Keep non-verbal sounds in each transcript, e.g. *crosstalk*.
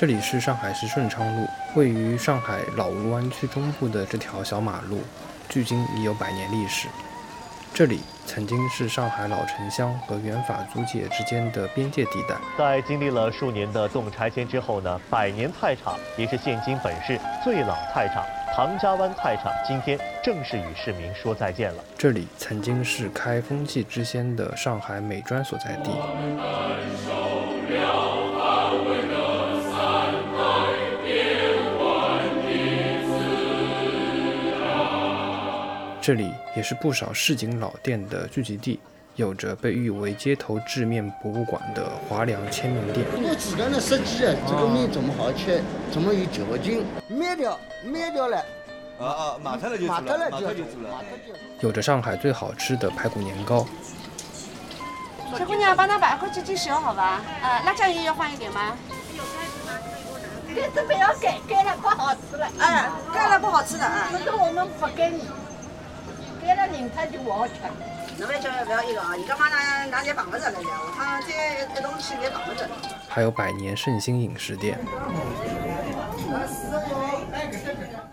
这里是上海市顺昌路，位于上海老吴湾区中部的这条小马路，距今已有百年历史。这里曾经是上海老城乡和原法租界之间的边界地带。在经历了数年的动拆迁之后呢，百年菜场也是现今本市最老菜场——唐家湾菜场，今天正式与市民说再见了。这里曾经是开风气之先的上海美专所在地。这里也是不少市井老店的聚集地，有着被誉为“街头制面博物馆”的华良千面店。我自然的设计啊，这个面这么好吃，这么有嚼劲，灭掉灭掉了。啊啊，马上了就马做了，马上了就上就做了。有着上海最好吃的排骨年糕。小姑娘，帮他把块鸡鸡小好吧？呃，辣酱油要放一点吗？这这不要改，改了不好吃了。哎，盖了不好吃的啊。可是我们不给你，改了人他就不好吃。侬别叫不要一个啊，你干嘛拿拿点绑不着来了？我看这一东西别绑不着。还有百年盛兴饮食店，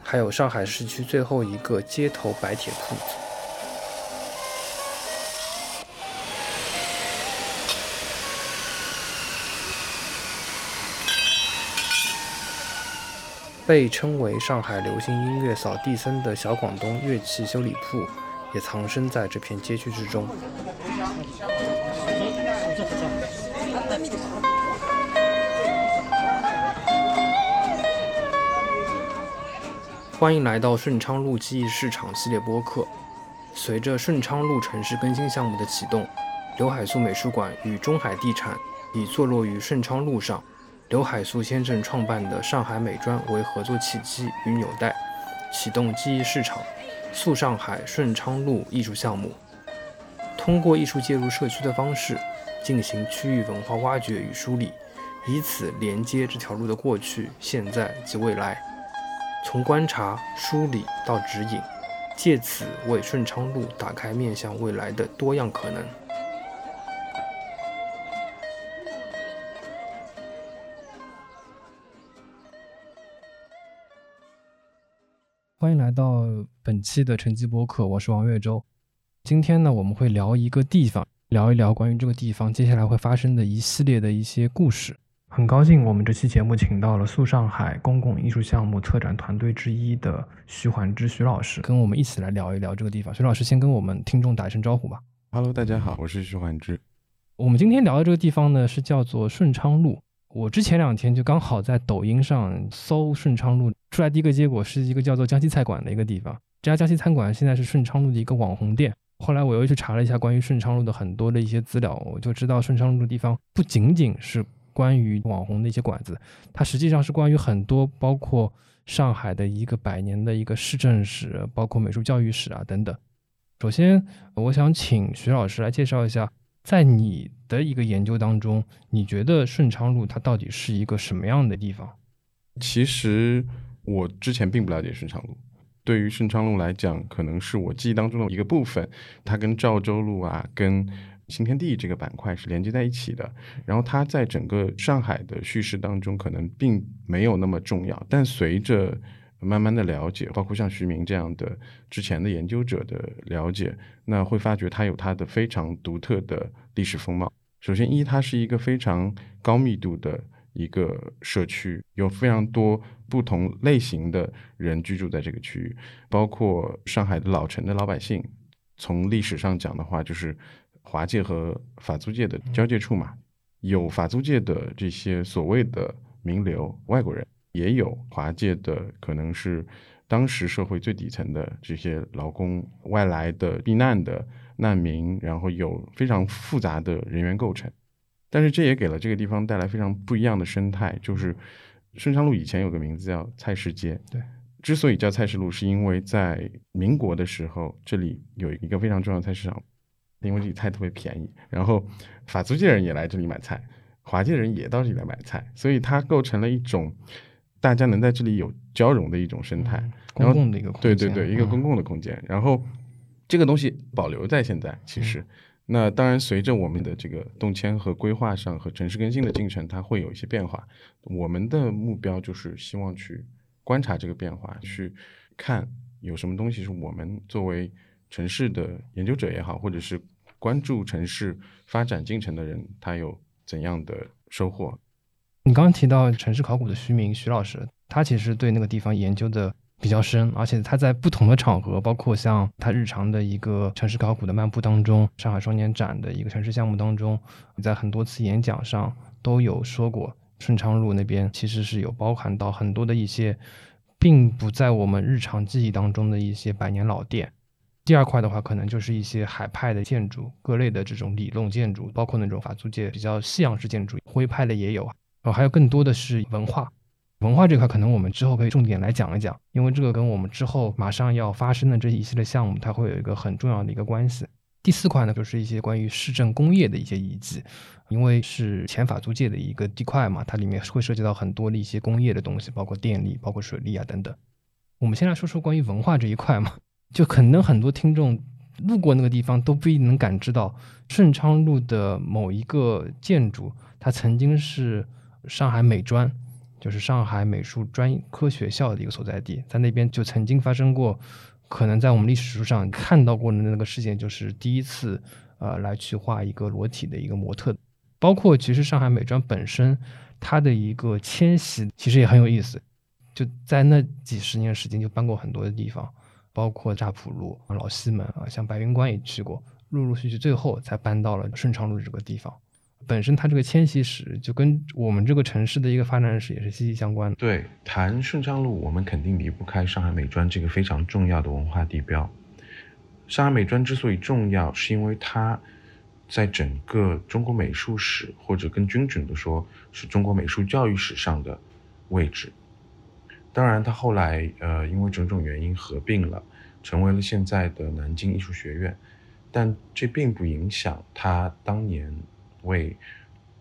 还有上海市区最后一个街头白铁铺子。被称为上海流行音乐扫地僧的小广东乐器修理铺，也藏身在这片街区之中。欢迎来到顺昌路记忆市场系列播客。随着顺昌路城市更新项目的启动，刘海粟美术馆与中海地产以坐落于顺昌路上、刘海粟先生创办的上海美专为合作契机与纽带，启动记忆市场“素上海顺昌路”艺术项目。通过艺术介入社区的方式，进行区域文化挖掘与梳理，以此连接这条路的过去、现在及未来。从观察、梳理到指引，借此为顺昌路打开面向未来的多样可能。欢迎来到本期的晨记播客，我是王月洲。今天呢，我们会聊一个地方，聊一聊关于这个地方接下来会发生的一系列的一些故事。很高兴，我们这期节目请到了塑上海公共艺术项目策展团队之一的徐环之徐老师，跟我们一起来聊一聊这个地方。徐老师先跟我们听众打一声招呼吧。Hello，大家好，我是徐环之。我们今天聊的这个地方呢，是叫做顺昌路。我之前两天就刚好在抖音上搜顺昌路，出来第一个结果是一个叫做江西菜馆的一个地方。这家江西餐馆现在是顺昌路的一个网红店。后来我又去查了一下关于顺昌路的很多的一些资料，我就知道顺昌路的地方不仅仅是关于网红的一些馆子，它实际上是关于很多包括上海的一个百年的一个市政史，包括美术教育史啊等等。首先，我想请徐老师来介绍一下，在你的一个研究当中，你觉得顺昌路它到底是一个什么样的地方？其实我之前并不了解顺昌路，对于顺昌路来讲，可能是我记忆当中的一个部分。它跟赵州路啊，跟新天地这个板块是连接在一起的。然后它在整个上海的叙事当中，可能并没有那么重要。但随着慢慢的了解，包括像徐明这样的之前的研究者的了解，那会发觉它有它的非常独特的历史风貌。首先，一它是一个非常高密度的一个社区，有非常多不同类型的人居住在这个区域，包括上海的老城的老百姓。从历史上讲的话，就是华界和法租界的交界处嘛，有法租界的这些所谓的名流外国人，也有华界的可能是当时社会最底层的这些劳工、外来的避难的难民，然后有非常复杂的人员构成。但是这也给了这个地方带来非常不一样的生态，就是顺昌路以前有个名字叫菜市街。对，之所以叫菜市路，是因为在民国的时候，这里有一个非常重要的菜市场，因为这里菜特别便宜，然后法租界人也来这里买菜，华界人也到这里来买菜，所以它构成了一种大家能在这里有交融的一种生态。然后公共的一个空间，对对对，一个公嗯共的空间。然后这个东西保留在现在，其实那当然，随着我们的这个动迁和规划上和城市更新的进程，它会有一些变化。我们的目标就是希望去观察这个变化，去看有什么东西是我们作为城市的研究者也好，或者是关注城市发展进程的人，他有怎样的收获。你刚刚提到城市考古的徐明徐老师，他其实对那个地方研究的。比较深，而且他在不同的场合，包括像他日常的一个城市考古的漫步当中，上海双年展的一个城市项目当中，在很多次演讲上都有说过，顺昌路那边其实是有包含到很多的一些，并不在我们日常记忆当中的一些百年老店。第二块的话，可能就是一些海派的建筑，各类的这种理论建筑，包括那种法租界比较西洋式建筑，徽派的也有，还有更多的是文化。文化这块可能我们之后可以重点来讲一讲，因为这个跟我们之后马上要发生的这一系列项目，它会有一个很重要的一个关系。第四块呢，就是一些关于市政工业的一些遗迹，因为是前法租界的一个地块嘛，它里面会涉及到很多的一些工业的东西，包括电力、包括水利啊等等。我们先来说说关于文化这一块嘛，就可能很多听众路过那个地方都不一定能感知到，顺昌路的某一个建筑，它曾经是上海美专。就是上海美术专科学校的一个所在地，在那边就曾经发生过，可能在我们历史书上看到过的那个事件，就是第一次，呃，来去画一个裸体的一个模特。包括其实上海美专本身，它的一个迁徙其实也很有意思，就在那几十年时间就搬过很多的地方，包括乍浦路、老西门啊，像白云观也去过，陆陆续续最后才搬到了顺昌路这个地方。本身它这个迁徙史就跟我们这个城市的一个发展史也是息息相关的。对，谈顺昌路，我们肯定离不开上海美专这个非常重要的文化地标。上海美专之所以重要，是因为它在整个中国美术史，或者更精准的说，是中国美术教育史上的位置。当然，它后来呃因为种种原因合并了，成为了现在的南京艺术学院，但这并不影响它当年。为，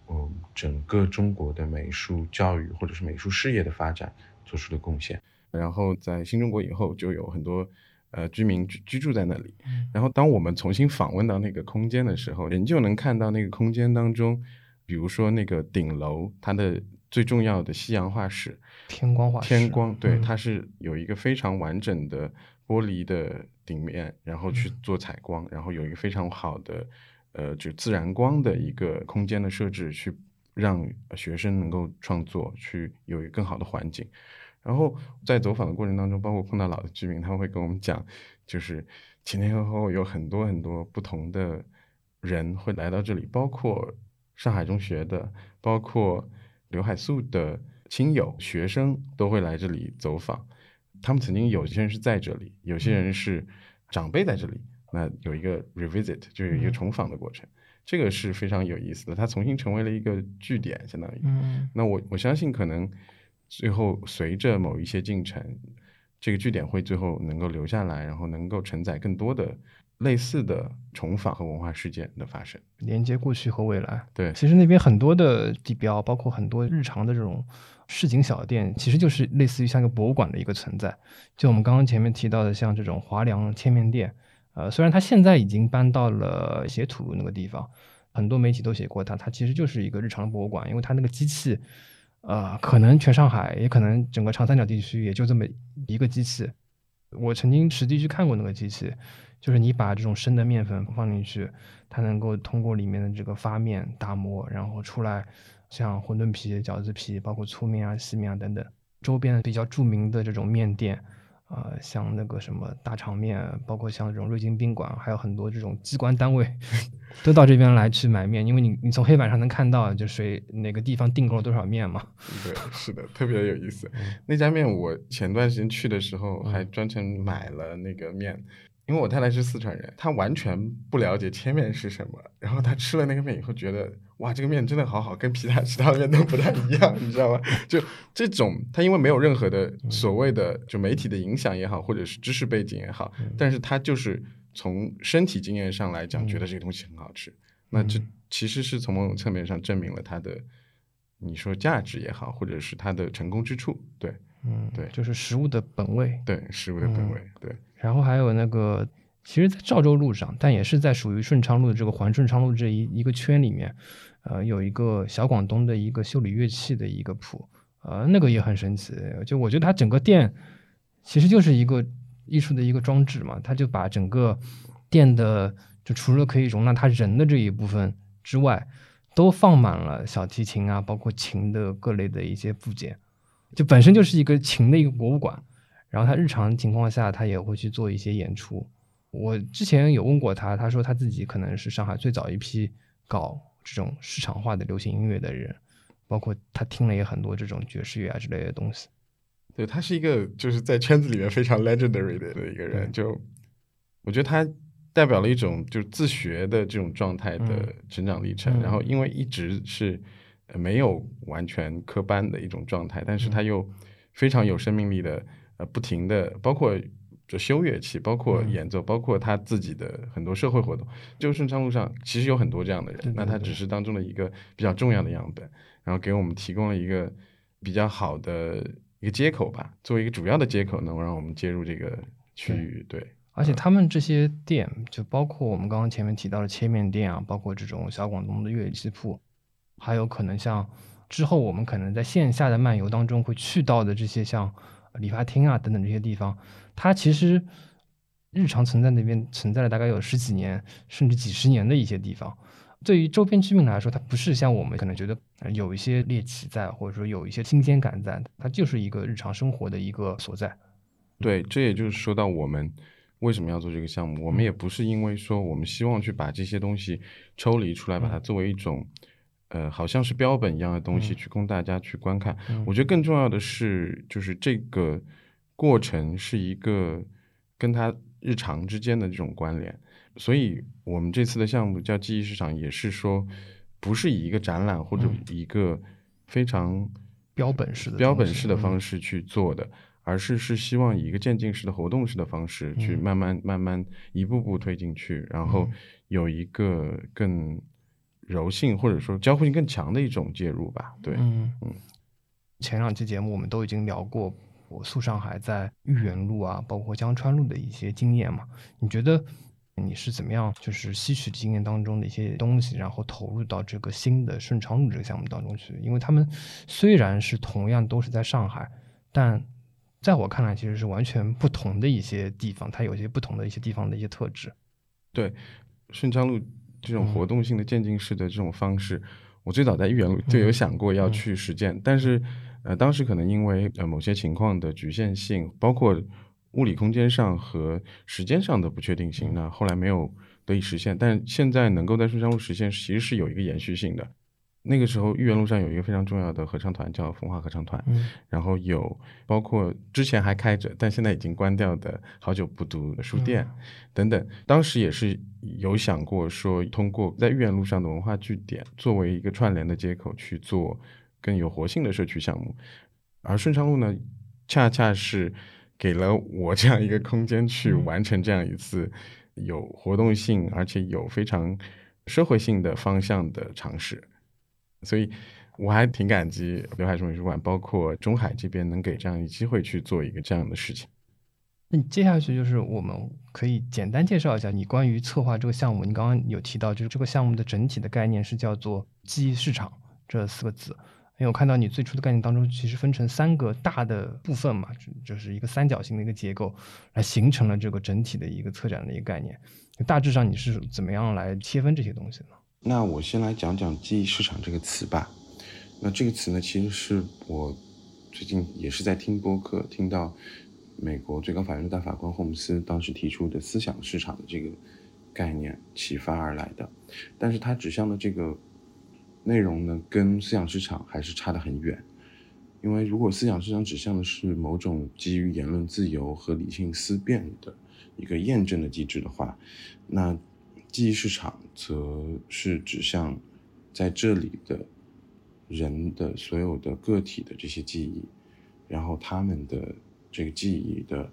嗯，整个中国的美术教育或者是美术事业的发展做出了贡献。然后在新中国以后，就有很多呃居民居居住在那里。然后当我们重新访问到那个空间的时候，人就能看到那个空间当中，比如说那个顶楼，它的最重要的西洋画室，天光画室，天光，对，它是有一个非常完整的玻璃的顶面，然后去做采光，然后有一个非常好的。呃，就自然光的一个空间的设置，去让学生能够创作，去有一个更好的环境。然后在走访的过程当中，包括碰到老的居民，他会跟我们讲，就是前前后后有很多很多不同的人会来到这里，包括上海中学的，包括刘海粟的亲友、学生都会来这里走访。他们曾经有些人是在这里，有些人是长辈在这里。那有一个 revisit，就是一个重访的过程，这个是非常有意思的。它重新成为了一个据点，相当于。那我我相信，可能最后随着某一些进程，这个据点会最后能够留下来，然后能够承载更多的类似的重访和文化事件的发生，连接过去和未来。对，其实那边很多的地标，包括很多日常的这种市井小店，其实就是类似于像一个博物馆的一个存在。就我们刚刚前面提到的，像这种华良千面店。呃，虽然他现在已经搬到了斜土路那个地方，很多媒体都写过他，他其实就是一个日常的博物馆，因为他那个机器，呃，可能全上海，也可能整个长三角地区也就这么一个机器。我曾经实地去看过那个机器，就是你把这种生的面粉放进去，它能够通过里面的这个发面打磨，然后出来像馄饨皮、饺子皮，包括粗面啊、细面啊等等，周边比较著名的这种面店。呃，像那个什么大场面，包括像这种瑞金宾馆，还有很多这种机关单位，*laughs* 都到这边来去买面，因为你你从黑板上能看到，就谁哪个地方订购了多少面嘛。*laughs* 对，是的，特别有意思。那家面我前段时间去的时候，还专程买了那个面。因为我太太是四川人，她完全不了解切面是什么。然后她吃了那个面以后，觉得哇，这个面真的好好，跟其他 *laughs* 其他面都不太一样，你知道吗？就这种，它因为没有任何的所谓的就媒体的影响也好，或者是知识背景也好，但是它就是从身体经验上来讲，觉得这个东西很好吃。那这其实是从某种侧面上证明了它的，你说价值也好，或者是它的成功之处。对，嗯，对，就是食物的本味。对，食物的本味。对。然后还有那个其实，在赵州路上，但也是在属于顺昌路的这个环顺昌路这一一个圈里面，呃，有一个小广东的一个修理乐器的一个铺，呃，那个也很神奇。就我觉得它整个店其实就是一个艺术的一个装置嘛，它就把整个店的就除了可以容纳他人的这一部分之外，都放满了小提琴啊，包括琴的各类的一些部件，就本身就是一个琴的一个博物馆。然后他日常情况下，他也会去做一些演出。我之前有问过他，他说他自己可能是上海最早一批搞这种市场化的流行音乐的人，包括他听了也很多这种爵士乐啊之类的东西。对他是一个就是在圈子里面非常 legendary 的一个人，就我觉得他代表了一种就是自学的这种状态的成长历程。然后因为一直是没有完全科班的一种状态，但是他又非常有生命力的。呃，不停的，包括就修乐器，包括演奏，包括他自己的很多社会活动。就顺昌路上其实有很多这样的人，那他只是当中的一个比较重要的样本，然后给我们提供了一个比较好的一个接口吧，作为一个主要的接口，能够让我们接入这个区域。对，而且他们这些店，就包括我们刚刚前面提到的切面店啊，包括这种小广东的乐器铺，还有可能像之后我们可能在线下的漫游当中会去到的这些像。理发厅啊，等等这些地方，它其实日常存在那边存在了大概有十几年，甚至几十年的一些地方。对于周边居民来说，它不是像我们可能觉得有一些猎奇在，或者说有一些新鲜感在，它就是一个日常生活的一个所在。对，这也就是说到我们为什么要做这个项目，我们也不是因为说我们希望去把这些东西抽离出来，把它作为一种。呃，好像是标本一样的东西去供大家去观看。我觉得更重要的是，就是这个过程是一个跟他日常之间的这种关联。所以，我们这次的项目叫记忆市场，也是说，不是以一个展览或者一个非常标本式的标本式的方式去做的，而是是希望以一个渐进式的活动式的方式去慢慢慢慢一步步推进去，然后有一个更。柔性或者说交互性更强的一种介入吧，对，嗯嗯。前两期节目我们都已经聊过我速上海在豫园路啊，包括江川路的一些经验嘛。你觉得你是怎么样，就是吸取经验当中的一些东西，然后投入到这个新的顺昌路这个项目当中去？因为他们虽然是同样都是在上海，但在我看来其实是完全不同的一些地方，它有一些不同的一些地方的一些特质。对，顺昌路。这种活动性的渐进式的这种方式，我最早在豫园路就有想过要去实践，但是，呃，当时可能因为呃某些情况的局限性，包括物理空间上和时间上的不确定性，那后来没有得以实现。但现在能够在顺昌路实现，其实是有一个延续性的。那个时候，豫园路上有一个非常重要的合唱团，叫风华合唱团。嗯，然后有包括之前还开着，但现在已经关掉的好久不读的书店等等。当时也是有想过说，通过在豫园路上的文化据点作为一个串联的接口去做更有活性的社区项目。而顺昌路呢，恰恰是给了我这样一个空间去完成这样一次有活动性而且有非常社会性的方向的尝试。所以我还挺感激刘海中美术馆，包括中海这边能给这样一机会去做一个这样的事情。那你接下去就是我们可以简单介绍一下你关于策划这个项目。你刚刚有提到，就是这个项目的整体的概念是叫做记忆市场这四个字。因为我看到你最初的概念当中，其实分成三个大的部分嘛，就是一个三角形的一个结构，来形成了这个整体的一个策展的一个概念。大致上你是怎么样来切分这些东西呢？那我先来讲讲记忆市场这个词吧。那这个词呢，其实是我最近也是在听播客，听到美国最高法院的大法官霍姆斯当时提出的思想市场的这个概念启发而来的。但是它指向的这个内容呢，跟思想市场还是差得很远。因为如果思想市场指向的是某种基于言论自由和理性思辨的一个验证的机制的话，那记忆市场则是指向在这里的人的所有的个体的这些记忆，然后他们的这个记忆的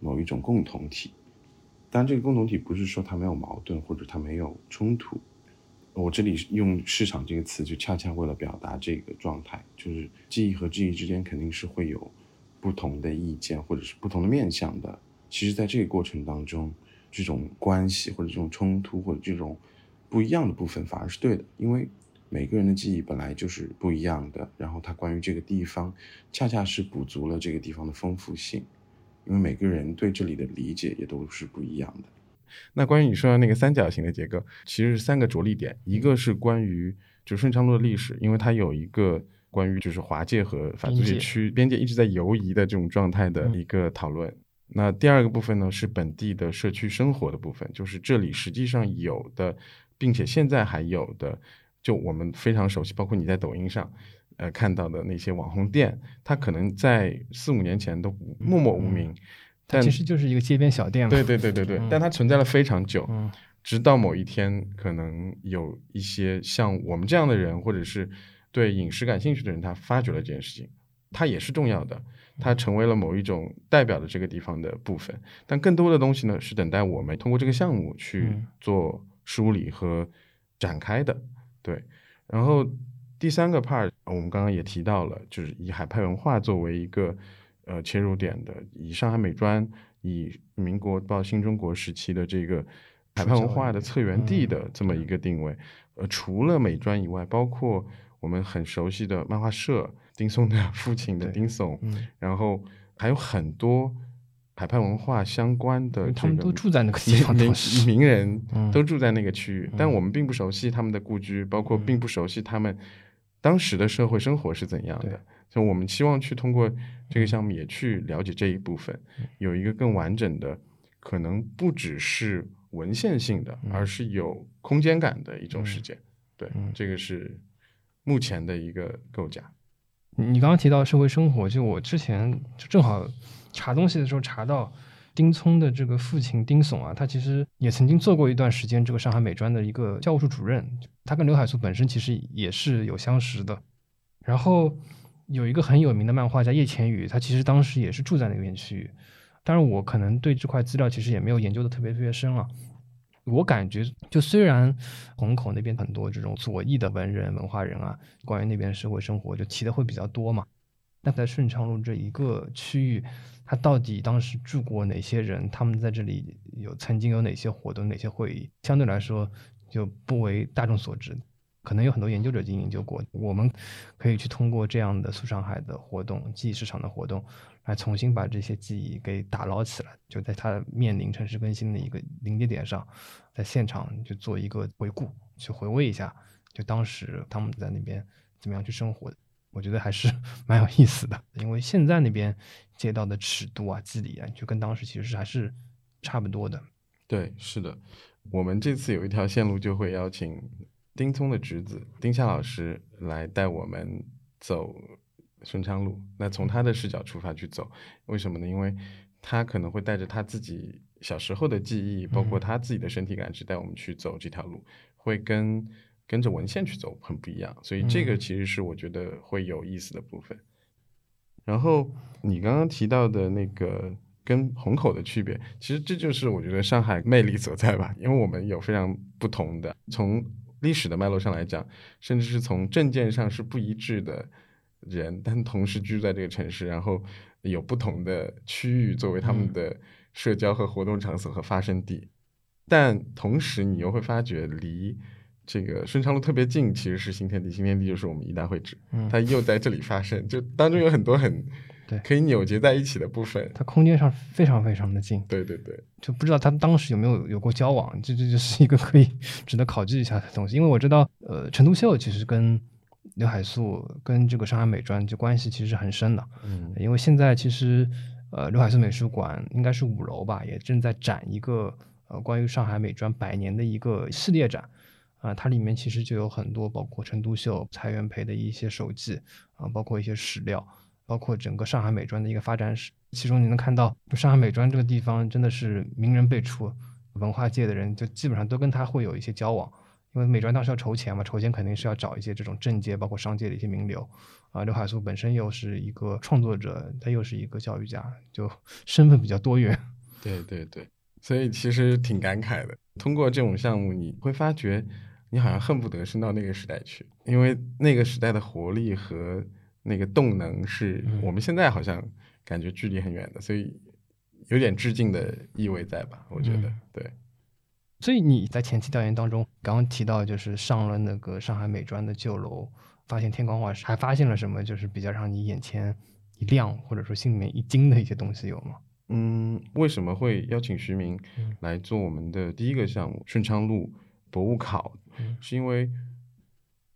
某一种共同体。当然，这个共同体不是说它没有矛盾或者它没有冲突。我这里用“市场”这个词，就恰恰为了表达这个状态，就是记忆和记忆之间肯定是会有不同的意见或者是不同的面向的。其实，在这个过程当中。这种关系或者这种冲突或者这种不一样的部分，反而是对的，因为每个人的记忆本来就是不一样的，然后他关于这个地方，恰恰是补足了这个地方的丰富性，因为每个人对这里的理解也都是不一样的。那关于你说的那个三角形的结构，其实是三个着力点，一个是关于就顺昌路的历史，因为它有一个关于就是华界和法租界区边界一直在游移的这种状态的一个讨论。那第二个部分呢是本地的社区生活的部分，就是这里实际上有的，并且现在还有的，就我们非常熟悉，包括你在抖音上呃看到的那些网红店，它可能在四五年前都默默无名。它其实就是一个街边小店嘛。对对对对对，但它存在了非常久，直到某一天，可能有一些像我们这样的人，或者是对饮食感兴趣的人，他发掘了这件事情，它也是重要的，它成为了某一种代表的这个地方的部分。但更多的东西呢，是等待我们通过这个项目去做梳理和展开的。对，然后第三个 part，我们刚刚也提到了，就是以海派文化作为一个。呃，切入点的以上海美专，以民国到新中国时期的这个海派文化的策源地的这么一个定位。呃，除了美专以外，包括我们很熟悉的漫画社，丁松的父亲的丁松，然后还有很多海派文化相关的，他们都住在那个地方，名名人都住在那个区域，但我们并不熟悉他们的故居，包括并不熟悉他们当时的社会生活是怎样的。就我们希望去通过这个项目也去了解这一部分，有一个更完整的，可能不只是文献性的，而是有空间感的一种实践。对，这个是目前的一个构架。你刚刚提到社会生活，就我之前就正好查东西的时候查到，丁聪的这个父亲丁悚啊，他其实也曾经做过一段时间这个上海美专的一个教务处主任，他跟刘海粟本身其实也是有相识的，然后。有一个很有名的漫画家叶浅宇，他其实当时也是住在那个片区。当然，我可能对这块资料其实也没有研究的特别特别深了。我感觉，就虽然虹口那边很多这种左翼的文人、文化人啊，关于那边社会生活就提的会比较多嘛。但在顺昌路这一个区域，他到底当时住过哪些人？他们在这里有曾经有哪些活动、哪些会议？相对来说就不为大众所知。可能有很多研究者已经研究过，我们可以去通过这样的苏上海的活动、记忆市场的活动，来重新把这些记忆给打捞起来。就在它面临城市更新的一个临界点上，在现场就做一个回顾，去回味一下，就当时他们在那边怎么样去生活的。我觉得还是 *laughs* 蛮有意思的，因为现在那边街道的尺度啊、肌理啊，就跟当时其实还是差不多的。对，是的，我们这次有一条线路就会邀请。丁聪的侄子丁夏老师来带我们走顺昌路，那从他的视角出发去走，为什么呢？因为他可能会带着他自己小时候的记忆，包括他自己的身体感知，带我们去走这条路，会跟跟着文献去走很不一样。所以这个其实是我觉得会有意思的部分。然后你刚刚提到的那个跟虹口的区别，其实这就是我觉得上海魅力所在吧，因为我们有非常不同的从。历史的脉络上来讲，甚至是从证件上是不一致的人，但同时居住在这个城市，然后有不同的区域作为他们的社交和活动场所和发生地，但同时你又会发觉离这个顺昌路特别近，其实是新天地，新天地就是我们一大会址，它又在这里发生，就当中有很多很。对，可以扭结在一起的部分，它空间上非常非常的近。对对对，就不知道他们当时有没有有过交往，这这就是一个可以值得考据一下的东西。因为我知道，呃，陈独秀其实跟刘海粟跟这个上海美专就关系其实是很深的。嗯，因为现在其实，呃，刘海粟美术馆应该是五楼吧，也正在展一个呃关于上海美专百年的一个系列展，啊，它里面其实就有很多包括陈独秀、蔡元培的一些手记啊，包括一些史料。包括整个上海美专的一个发展史，其中你能看到，上海美专这个地方真的是名人辈出，文化界的人就基本上都跟他会有一些交往，因为美专当时要筹钱嘛，筹钱肯定是要找一些这种政界包括商界的一些名流，啊，刘海粟本身又是一个创作者，他又是一个教育家，就身份比较多元。*laughs* 对对对，所以其实挺感慨的。通过这种项目，你会发觉你好像恨不得升到那个时代去，因为那个时代的活力和。那个动能是我们现在好像感觉距离很远的，所以有点致敬的意味在吧？我觉得嗯对。所以你在前期调研当中，刚刚提到就是上了那个上海美专的旧楼，发现天光画室，还发现了什么就是比较让你眼前一亮，或者说心里面一惊的一些东西有吗？嗯，为什么会邀请徐明嗯来做我们的第一个项目顺昌路博物考？嗯是因为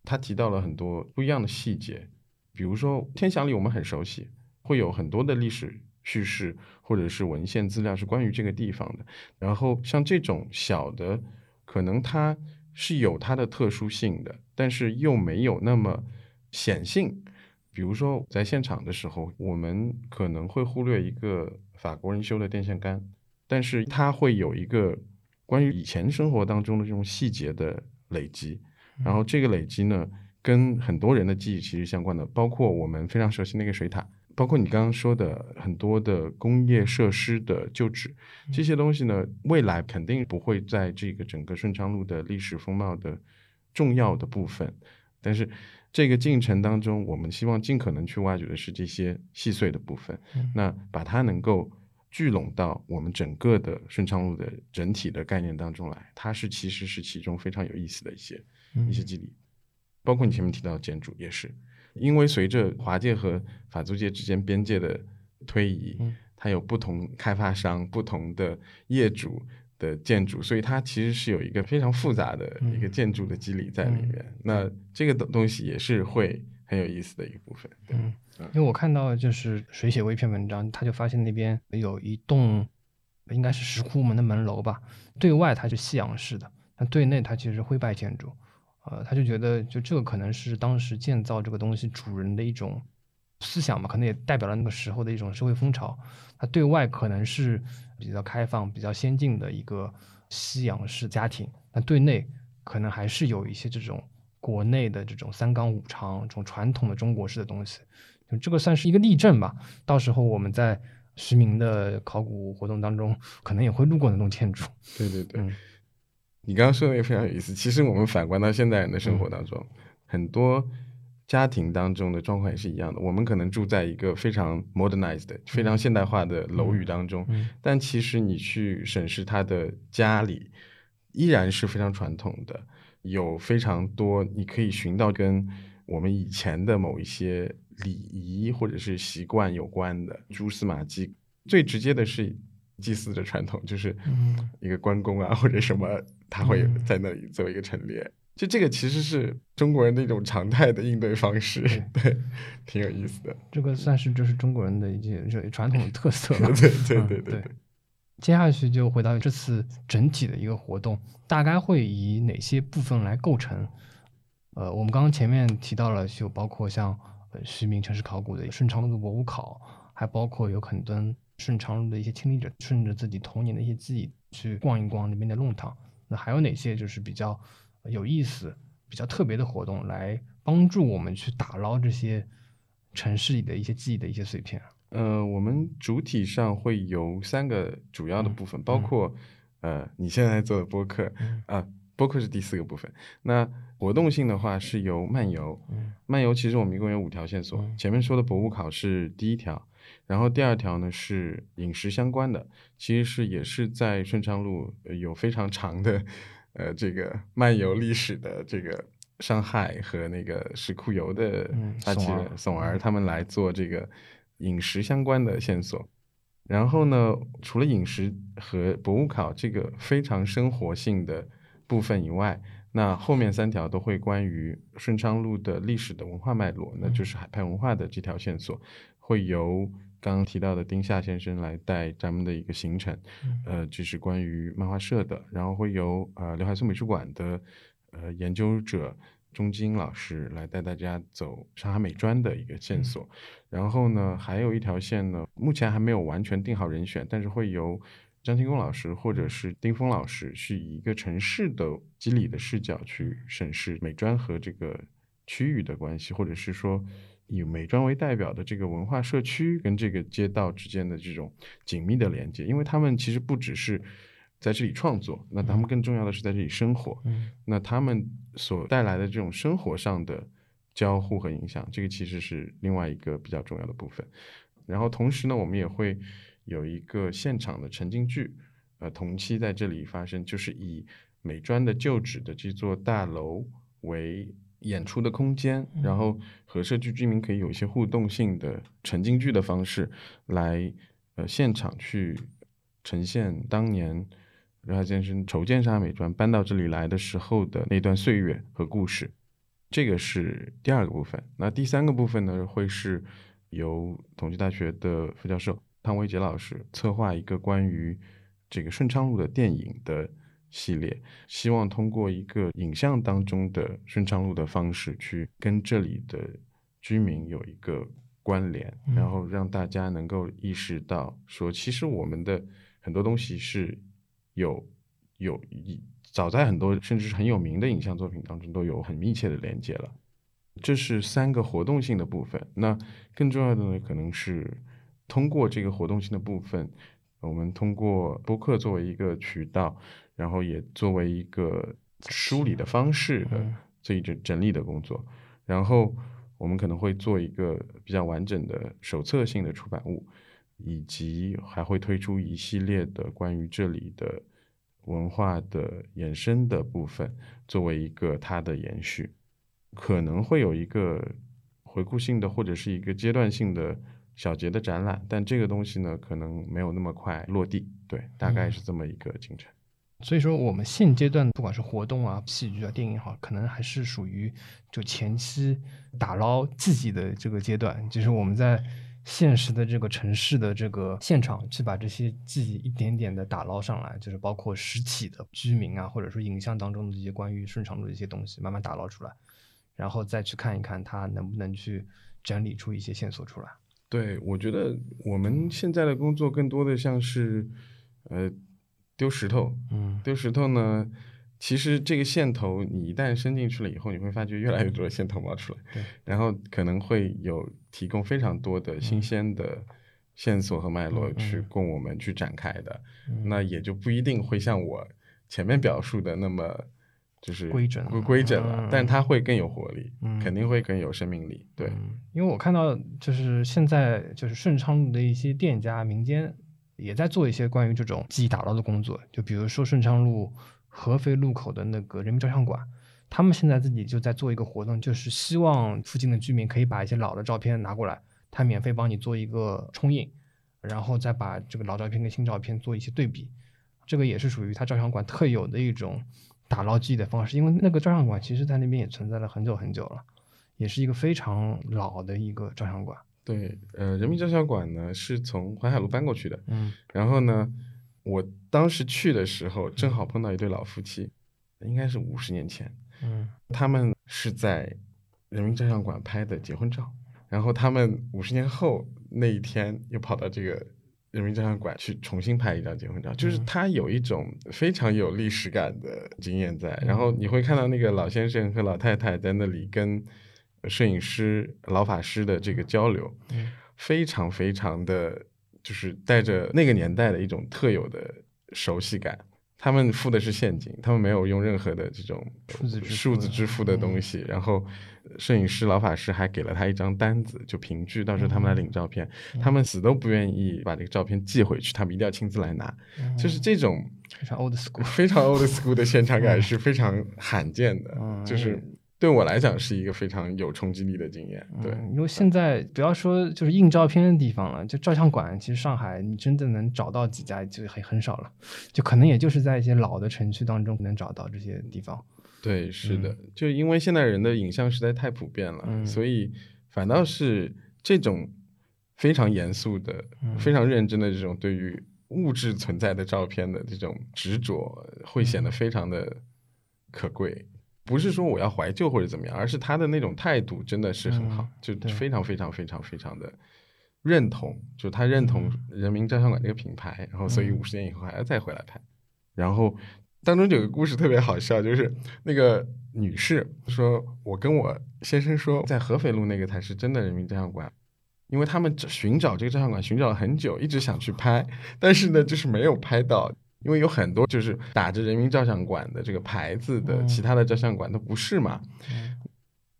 他提到了很多不一样的细节，比如说天祥里我们很熟悉，会有很多的历史叙事或者是文献资料是关于这个地方的。然后像这种小的，可能它是有它的特殊性的，但是又没有那么显性。比如说在现场的时候，我们可能会忽略一个法国人修的电线杆，但是它会有一个关于以前生活当中的这种细节的累积，然后这个累积呢，跟很多人的记忆其实相关的，包括我们非常熟悉那个水塔，包括你刚刚说的很多的工业设施的旧址，这些东西呢，未来肯定不会在这个整个顺昌路的历史风貌的重要的部分，但是这个进程当中，我们希望尽可能去挖掘的是这些细碎的部分，那把它能够聚拢到我们整个的顺昌路的整体的概念当中来，它是其实是其中非常有意思的一些、一些机理，包括你前面提到的建筑也是，因为随着华界和法租界之间边界的推移，嗯它有不同开发商、不同的业主。的建筑，所以它其实是有一个非常复杂的一个嗯建筑的机理在里面。那这个东东西也是会很有意思的一个部分。对嗯，因为我看到就是谁写过一篇文章，他就发现那边有一栋应该是石窟门的门楼吧，对外它是西洋式的，但对内它其实是徽派建筑。呃，他就觉得就这个可能是当时建造这个东西主人的一种思想嘛，可能也代表了那个时候的一种社会风潮。他对外可能是比较开放、比较先进的一个西洋式家庭，但对内可能还是有一些这种国内的这种三纲五常、这种传统的中国式的东西。就这个算是一个例证吧。到时候我们在实名的考古活动当中，可能也会路过那栋建筑。对对对，嗯你刚刚说的也非常有意思。其实我们反观到现代人的生嗯活当中，很多家庭当中的状况也是一样的。我们可能住在一个非常 modernized、非常现代化的楼宇当中，嗯但其实你去审视他的家里，依然是非常传统的，有非常多你可以寻到跟我们以前的某一些礼仪或者是习惯有关的蛛丝马迹。最直接的是祭祀的传统，就是嗯一个关公啊或者什么，他会嗯在那里做一个陈列。就这个其实是中国人的一种常态的应对方式，对，挺有意思的。这个算是就是中国人的一些这传统的特色了。*laughs* 对对嗯对对。接下去就回到这次整体的一个活动，大概会以哪些部分来构成？呃，我们刚刚前面提到了，就包括像呃徐明城市考古的顺昌路的博物考，还包括有很多顺昌路的一些亲历者，顺着自己童年的一些记忆去逛一逛那边的弄堂。那还有哪些就是比较有意思、比较特别的活动，来帮助我们去打捞这些城市里的一些记忆的一些碎片？呃，我们主体上会有三个主要的嗯部分，包括呃你现在做的播客嗯啊、播客是第四个部分。那活动性的话是由漫游，嗯漫游其实我们一共有五条线索，嗯前面说的博物考是第一条，然后第二条呢是饮食相关的，其实是也是在顺昌路呃有非常长的呃这个漫游历史的这个伤害和那个石库油的嗯发起宋儿人宋儿嗯。他们来做这个饮食相关的线索。然后呢，除了饮食和博物考这个非常生活性的部分以外，那后面三条都会关于顺昌路的历史的文化脉络，那就是海派文化的这条线索，会由刚刚提到的丁夏先生来带咱们的一个行程，呃，就是关于漫画社的，然后会由呃刘海粟美术馆的呃研究者钟金老师来带大家走上海美专的一个线索，然后呢，还有一条线呢，目前还没有完全定好人选，但是会由张清功老师或者是丁峰老师，是以一个城市的机理的视角去审视美专和这个区域的关系，或者是说以美专为代表的这个文化社区跟这个街道之间的这种紧密的连接，因为他们其实不只是在这里创作，那他们更重要的是在这里生活。嗯那他们所带来的这种生活上的交互和影响，这个其实是另外一个比较重要的部分。然后同时呢，我们也会有一个现场的沉浸剧，呃，同期在这里发生，就是以美专的旧址的这座大楼为演出的空间，然后和社区居民可以有一些互动性的沉浸剧的方式来，呃，现场去呈现当年刘海先生筹建上海美专搬到这里来的时候的那段岁月和故事。这个是第二个部分。那第三个部分呢，会是由同济大学的副教授汤维杰老师策划一个关于这个顺昌路的电影的系列，希望通过一个影像当中的顺昌路的方式，去跟这里的居民有一个关联，然后让大家能够意识到，说其实我们的很多东西是有有一。早在很多甚至是很有名的影像作品当中都有很密切的连接了。这是三个活动性的部分。那更重要的呢，可能是通过这个活动性的部分，我们通过播客作为一个渠道，然后也作为一个梳理的方式的这一整整理的工作。然后我们可能会做一个比较完整的手册性的出版物，以及还会推出一系列的关于这里的。文化的衍生的部分，作为一个它的延续，可能会有一个回顾性的或者是一个阶段性的小节的展览，但这个东西呢，可能没有那么快落地。对，大概是这么一个进程。所以说，我们现阶段不管是活动啊、戏剧啊、电影也好，可能还是属于就前期打捞自己的这个阶段，就是我们在。现实的这个城市的这个现场，去把这些记忆一点点的打捞上来，就是包括实体的居民啊，或者说影像当中的这些关于顺长路的一些东西，慢慢打捞出来，然后再去看一看它能不能去整理出一些线索出来。对，我觉得我们现在的工作更多的像是，呃，丢石头。嗯，丢石头呢。其实这个线头，你一旦伸进去了以后，你会发觉越来越多的线头冒出来，然后可能会有提供非常多的新鲜的线索和脉络去供我们去展开的，那也就不一定会像我前面表述的那么就是规整规整了，但它会更有活力，肯定会更有生命力。对，因为我看到就是现在就是顺昌路的一些店家、民间也在做一些关于这种记忆打捞的工作，就比如说顺昌路。合肥路口的那个人民照相馆，他们现在自己就在做一个活动，就是希望附近的居民可以把一些老的照片拿过来，他免费帮你做一个冲印，然后再把这个老照片跟新照片做一些对比。这个也是属于他照相馆特有的一种打捞记忆的方式，因为那个照相馆其实在那边也存在了很久很久了，也是一个非常老的一个照相馆。对，呃，人民照相馆呢是从淮海路搬过去的，嗯，然后呢。我当时去的时候，正好碰到一对老夫妻，应该是五十年前，嗯，他们是在人民照相馆拍的结婚照，然后他们五十年后那一天又跑到这个人民照相馆去重新拍一张结婚照，就是他有一种非常有历史感的经验在，然后你会看到那个老先生和老太太在那里跟摄影师老法师的这个交流，非常非常的。就是带着那个年代的一种特有的熟悉感，他们付的是现金，他们没有用任何的这种数字支付的东西。然后，摄影师老法师还给了他一张单子，就凭据到时候他们来领照片，他们死都不愿意把这个照片寄回去，他们一定要亲自来拿。就是这种非常 old school、非常 old school 的现场感是非常罕见的，就是。对我来讲是一个非常有冲击力的经验。对，因为现在不要说就是印照片的地方了，就照相馆，其实上海你真的能找到几家就很很少了，就可能也就是在一些老的城区当中能找到这些地方。对，是的，就因为现代人的影像实在太普遍了，所以反倒是这种非常严肃的、非常认真的这种对于物质存在的照片的这种执着，会显得非常的可贵。不是说我要怀旧或者怎么样，而是他的那种态度真的是很好，就非常非常非常非常的认同，就他认同人民照相馆这个品牌，然后所以五十年以后还要再回来拍。然后当中有个故事特别好笑，就是那个女士说：“我跟我先生说，在合肥路那个才是真的人民照相馆，因为他们寻找这个照相馆寻找了很久，一直想去拍，但是呢，就是没有拍到。”因为有很多就是打着人民照相馆的这个牌子的，其他的照相馆都不是嘛。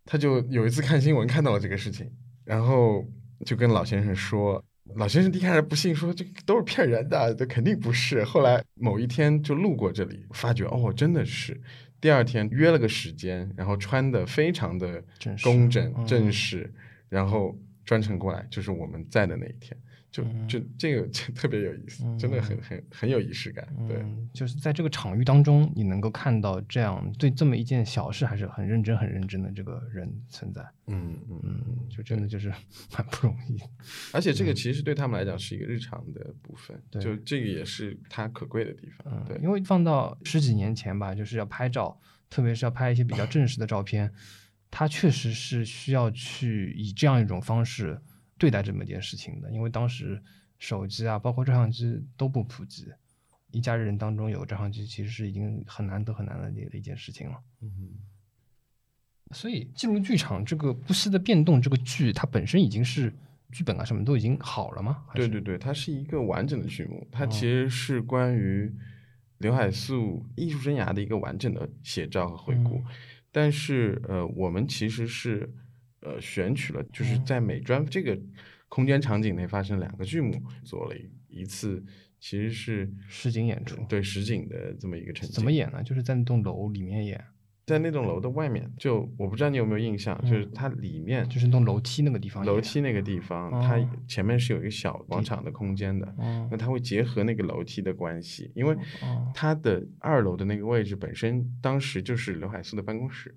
他就有一次看新闻看到了这个事情，然后就跟老先生说：“老先生一开始不信，说这都是骗人的，这肯定不是。后来某一天就路过这里，发觉哦，真的是。第二天约了个时间，然后穿的非常的工整正式，然后专程过来，就是我们在的那一天。就就这个 *laughs* 就特别有意思，真的很很很有仪式感。对，就是在这个场域当中，你能够看到这样对这么一件小事还是很认真、很认真的这个人存在。嗯嗯，就真的就是 *laughs* 蛮不容易。而且这个其实对他们来讲是一个日常的部分，就这个也是他可贵的地方。对，因为放到十几年前吧，就是要拍照，特别是要拍一些比较正式的照片，他确实是需要去以这样一种方式。对待这么一件事情的，因为当时手机啊，包括照相机都不普及，一家人当中有照相机，其实是已经很难得很难得的一件事情了。嗯，所以进入剧场这个不息的变动，这个剧它本身已经是剧本啊什么都已经好了吗？对对对，它是一个完整的剧目，它其实是关于刘海粟艺术生涯的一个完整的写照和回顾。但是呃，我们其实是。呃，选取了就是在美专这个空间场景内发生两个剧目，做了一次，其实是实景演出，对实景的这么一个呈现。怎么演呢？就是在那栋楼里面演。在那栋楼的外面，就我不知道你有没有印象，就是它里面就是那栋楼梯那个地方，楼梯那个地方，它前面是有一个小广场的空间的，那它会结合那个楼梯的关系，因为它的二楼的那个位置本身当时就是刘海粟的办公室，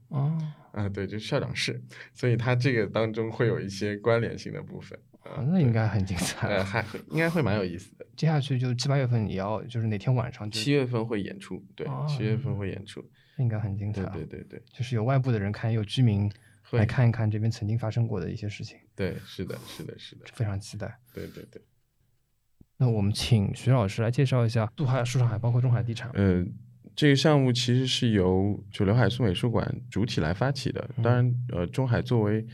啊，对，就是校长室，所以它这个当中会有一些关联性的部分，那应该很精彩，呃，还应该会蛮有意思的。接下去就七八月份也要，就是哪天晚上？七月份会演出，对，七月份会演出。应该很精彩，对对对，就是有外部的人看，有居民来看一看这边曾经发生过的一些事情。对，是的，是的，是的，非常期待。对对对。那我们请徐老师来介绍一下杜海、树上海，包括中海地产。呃，这个项目其实是由就刘海粟美术馆主体来发起的，当然，呃，中海作为。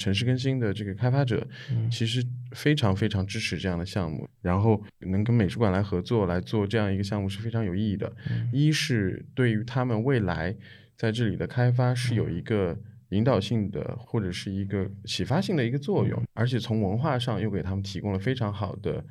城市更新的这个开发者，其实非常非常支持这样的项目，然后能跟美术馆来合作来做这样一个项目是非常有意义的。一是对于他们未来在这里的开发是有一个引导性的或者是一个启发性的一个作用，而且从文化上又给他们提供了非常好的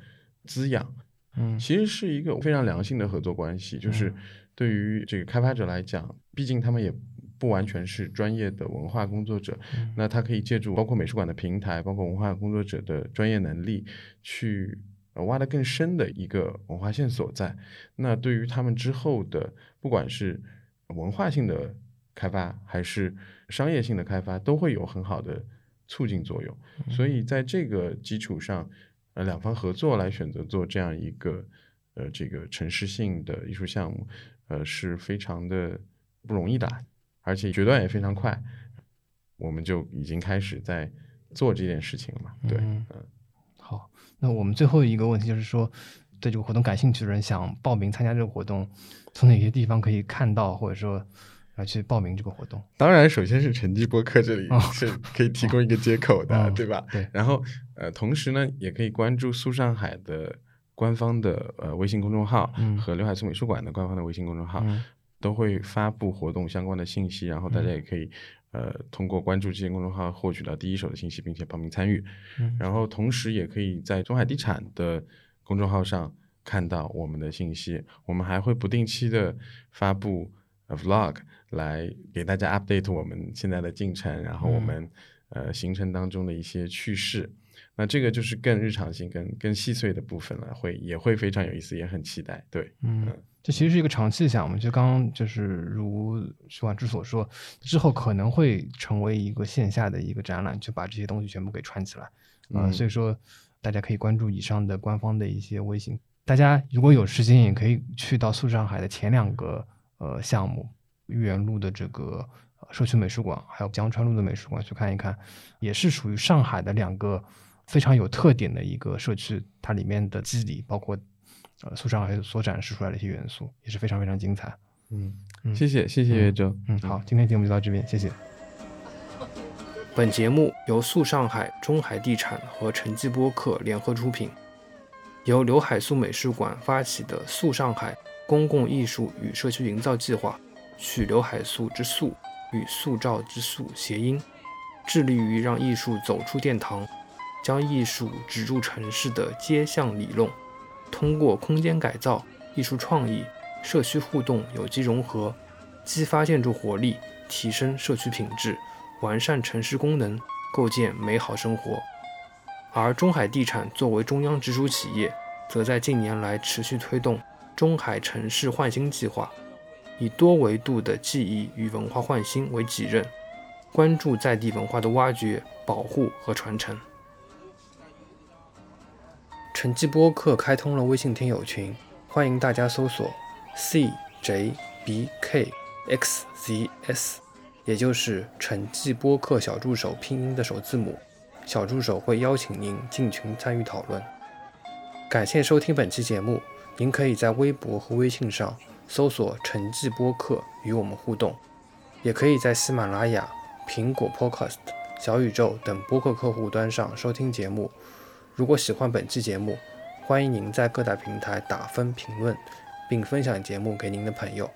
滋养。嗯，其实是一个非常良性的合作关系。就是对于这个开发者来讲，毕竟他们也。不完全是专业的文化工作者，那他可以借助包括美术馆的平台，包括文化工作者的专业能力，去挖得更深的一个文化线所在。那对于他们之后的，不管是文化性的开发，还是商业性的开发，都会有很好的促进作用。所以在这个基础上，呃，两方合作来选择做这样一个呃这个城市性的艺术项目，呃，是非常的不容易的。而且决断也非常快，我们就已经开始在做这件事情了嘛？对，嗯，好，那我们最后一个问题就是说，对这个活动感兴趣的人想报名参加这个活动，从哪些地方可以看到，或者说要去报名这个活动？当然，首先是成绩播客这里是可以提供一个接口的，对吧？对。然后，呃，同时呢，也可以关注苏上海的官方的呃微信公众号和刘海粟美术馆的官方的微信公众号。都会发布活动相关的信息，然后大家也可以，呃，通过关注这些公众号获取到第一手的信息，并且报名参与。然后同时也可以在中海地产的公众号上看到我们的信息。我们还会不定期的发布 vlog 来给大家 update 我们现在的进程，然后我们呃行程当中的一些趣事。那这个就是更日常性、更更细碎的部分了，会也会非常有意思，也很期待。对，嗯。这其实是一个长期项目，就刚刚就是如徐婉之所说，之后可能会成为一个线下的一个展览，就把这些东西全部给串起来。嗯，所以说大家可以关注以上的官方的一些微信。大家如果有时间，也可以去到苏上海的前两个呃项目，豫园路的这个社区美术馆，还有江川路的美术馆去看一看，也是属于上海的两个非常有特点的一个社区，它里面的肌理包括。呃，苏上海所展示出来的一些元素也是非常非常精彩。嗯，谢谢谢谢岳州。嗯，好，今天节目就到这边，谢谢。*laughs* 本节目由素上海、中海地产和陈记播客联合出品，由刘海粟美术馆发起的素上海公共艺术与社区营造计划，取刘海粟之素与塑造之塑谐音，致力于让艺术走出殿堂，将艺术植入城市的街巷里弄，通过空间改造、艺术创意、社区互动有机融合，激发建筑活力，提升社区品质，完善城市功能，构建美好生活。而中海地产作为中央直属企业，则在近年来持续推动中海城市焕新计划，以多维度的记忆与文化焕新为己任，关注在地文化的挖掘、保护和传承。城际播客开通了微信听友群，欢迎大家搜索 CJBKXZS，也就是城际播客小助手拼音的首字母。小助手会邀请您进群参与讨论。感谢收听本期节目，您可以在微博和微信上搜索“城际播客”与我们互动，也可以在喜马拉雅、苹果 Podcast、小宇宙等播客客户端上收听节目。如果喜欢本期节目，欢迎您在各大平台打分评论，并分享节目给您的朋友。